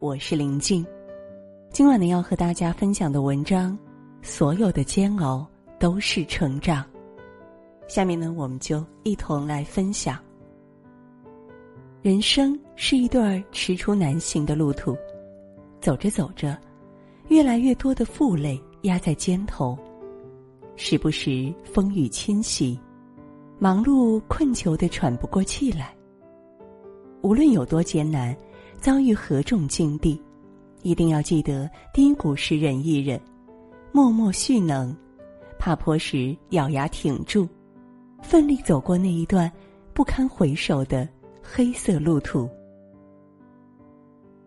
我是林静。今晚呢，要和大家分享的文章，所有的煎熬都是成长。下面呢，我们就一同来分享。人生是一段踟蹰难行的路途，走着走着，越来越多的负累压在肩头，时不时风雨侵袭，忙碌困求的喘不过气来。无论有多艰难。遭遇何种境地，一定要记得低谷时忍一忍，默默蓄能；爬坡时咬牙挺住，奋力走过那一段不堪回首的黑色路途。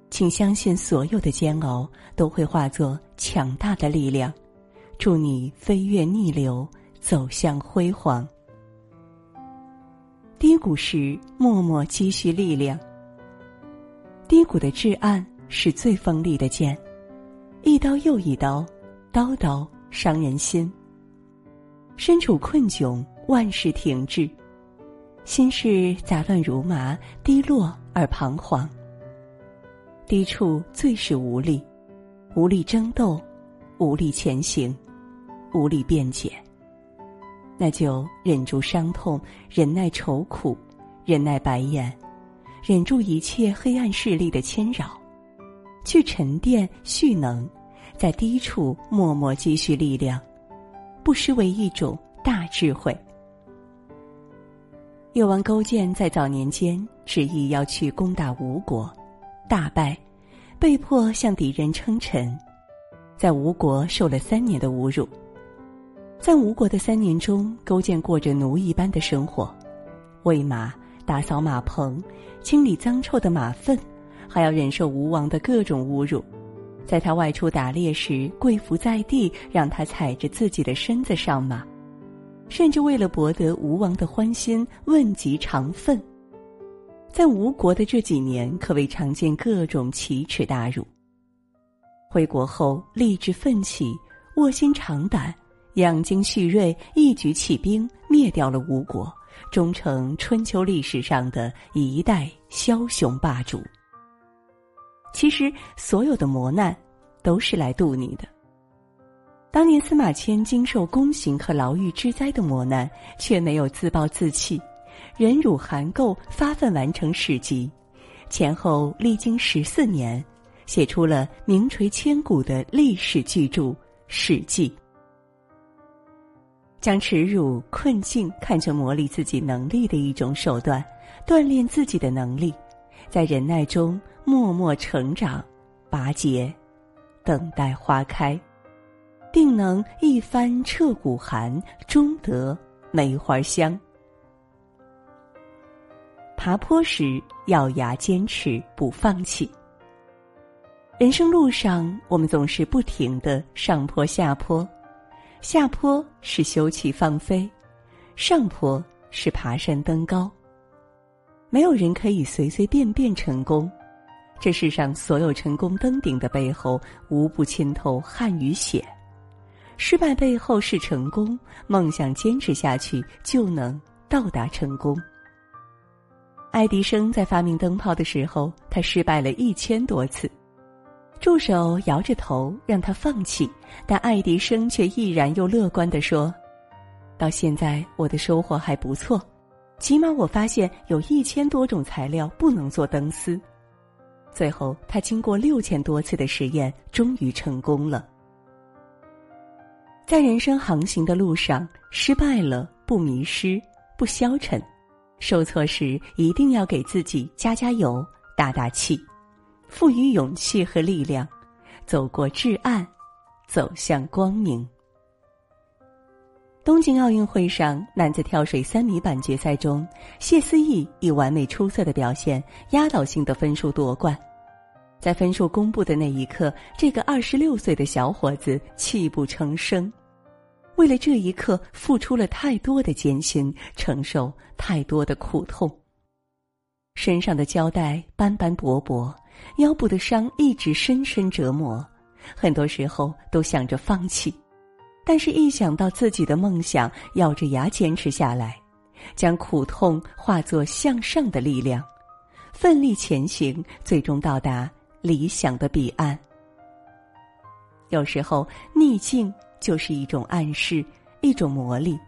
请相信，所有的煎熬都会化作强大的力量，助你飞越逆流，走向辉煌。低谷时默默积蓄力量。低谷的至暗是最锋利的剑，一刀又一刀，刀刀伤人心。身处困窘，万事停滞，心事杂乱如麻，低落而彷徨。低处最是无力，无力争斗，无力前行，无力辩解。那就忍住伤痛，忍耐愁苦，忍耐白眼。忍住一切黑暗势力的侵扰，去沉淀蓄能，在低处默默积蓄力量，不失为一种大智慧。越王勾践在早年间执意要去攻打吴国，大败，被迫向敌人称臣，在吴国受了三年的侮辱。在吴国的三年中，勾践过着奴一般的生活，喂马。打扫马棚，清理脏臭的马粪，还要忍受吴王的各种侮辱。在他外出打猎时，跪伏在地，让他踩着自己的身子上马，甚至为了博得吴王的欢心，问及肠粪。在吴国的这几年，可谓常见各种奇耻大辱。回国后，立志奋起，卧薪尝胆，养精蓄锐，一举起兵，灭掉了吴国。终成春秋历史上的一代枭雄霸主。其实，所有的磨难都是来渡你的。当年司马迁经受宫刑和牢狱之灾的磨难，却没有自暴自弃，忍辱含垢，发奋完成史籍，前后历经十四年，写出了名垂千古的历史巨著《史记》。将耻辱、困境看成磨砺自己能力的一种手段，锻炼自己的能力，在忍耐中默默成长、拔节，等待花开，定能一番彻骨寒，终得梅花香。爬坡时咬牙坚持，不放弃。人生路上，我们总是不停的上坡下坡。下坡是休憩放飞，上坡是爬山登高。没有人可以随随便便成功，这世上所有成功登顶的背后，无不浸透汗与血。失败背后是成功，梦想坚持下去就能到达成功。爱迪生在发明灯泡的时候，他失败了一千多次。助手摇着头让他放弃，但爱迪生却毅然又乐观的说：“到现在我的收获还不错，起码我发现有一千多种材料不能做灯丝。”最后，他经过六千多次的实验，终于成功了。在人生航行的路上，失败了不迷失，不消沉，受挫时一定要给自己加加油，打打气。赋予勇气和力量，走过至暗，走向光明。东京奥运会上，男子跳水三米板决赛中，谢思义以完美出色的表现，压倒性的分数夺冠。在分数公布的那一刻，这个二十六岁的小伙子泣不成声，为了这一刻，付出了太多的艰辛，承受太多的苦痛。身上的胶带斑斑驳驳。腰部的伤一直深深折磨，很多时候都想着放弃，但是一想到自己的梦想，咬着牙坚持下来，将苦痛化作向上的力量，奋力前行，最终到达理想的彼岸。有时候，逆境就是一种暗示，一种磨砺，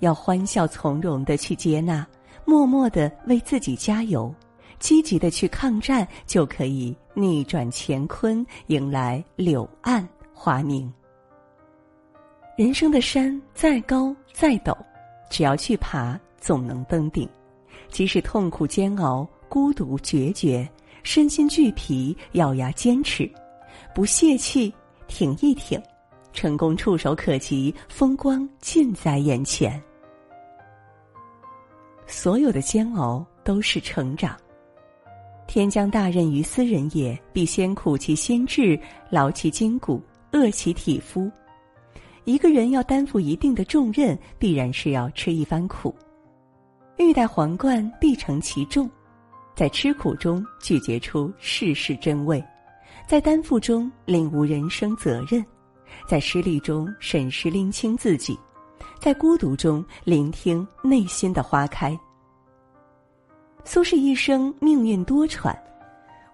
要欢笑从容的去接纳，默默的为自己加油，积极的去抗战，就可以逆转乾坤，迎来柳暗花明。人生的山再高再陡，只要去爬，总能登顶。即使痛苦煎熬、孤独决绝、身心俱疲，咬牙坚持，不泄气，挺一挺，成功触手可及，风光近在眼前。所有的煎熬都是成长。天将大任于斯人也，必先苦其心志，劳其筋骨，饿其体肤。一个人要担负一定的重任，必然是要吃一番苦。欲戴皇冠，必承其重，在吃苦中咀嚼出世事真味，在担负中领悟人生责任，在失利中审视拎清自己，在孤独中聆听内心的花开。苏轼一生命运多舛，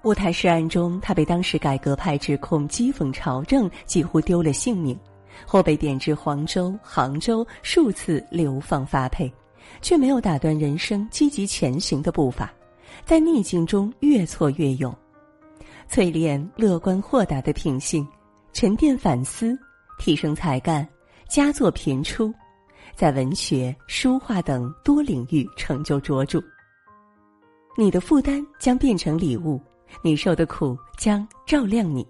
乌台诗案中，他被当时改革派指控讥讽朝政，几乎丢了性命，后被贬至黄州、杭州，数次流放发配。却没有打断人生积极前行的步伐，在逆境中越挫越勇，淬炼乐观豁达的品性，沉淀反思，提升才干，佳作频出，在文学、书画等多领域成就卓著。你的负担将变成礼物，你受的苦将照亮你。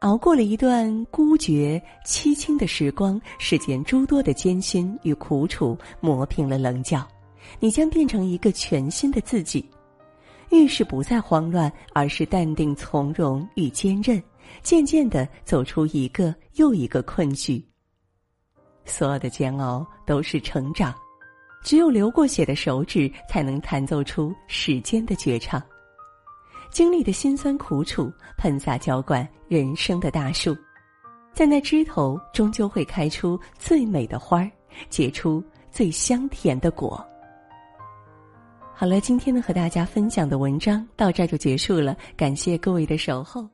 熬过了一段孤绝凄清的时光，世间诸多的艰辛与苦楚磨平了棱角，你将变成一个全新的自己。遇事不再慌乱，而是淡定从容与坚韧，渐渐的走出一个又一个困局。所有的煎熬都是成长，只有流过血的手指，才能弹奏出时间的绝唱。经历的辛酸苦楚，喷洒浇灌人生的大树，在那枝头终究会开出最美的花儿，结出最香甜的果。好了，今天呢和大家分享的文章到这儿就结束了，感谢各位的守候。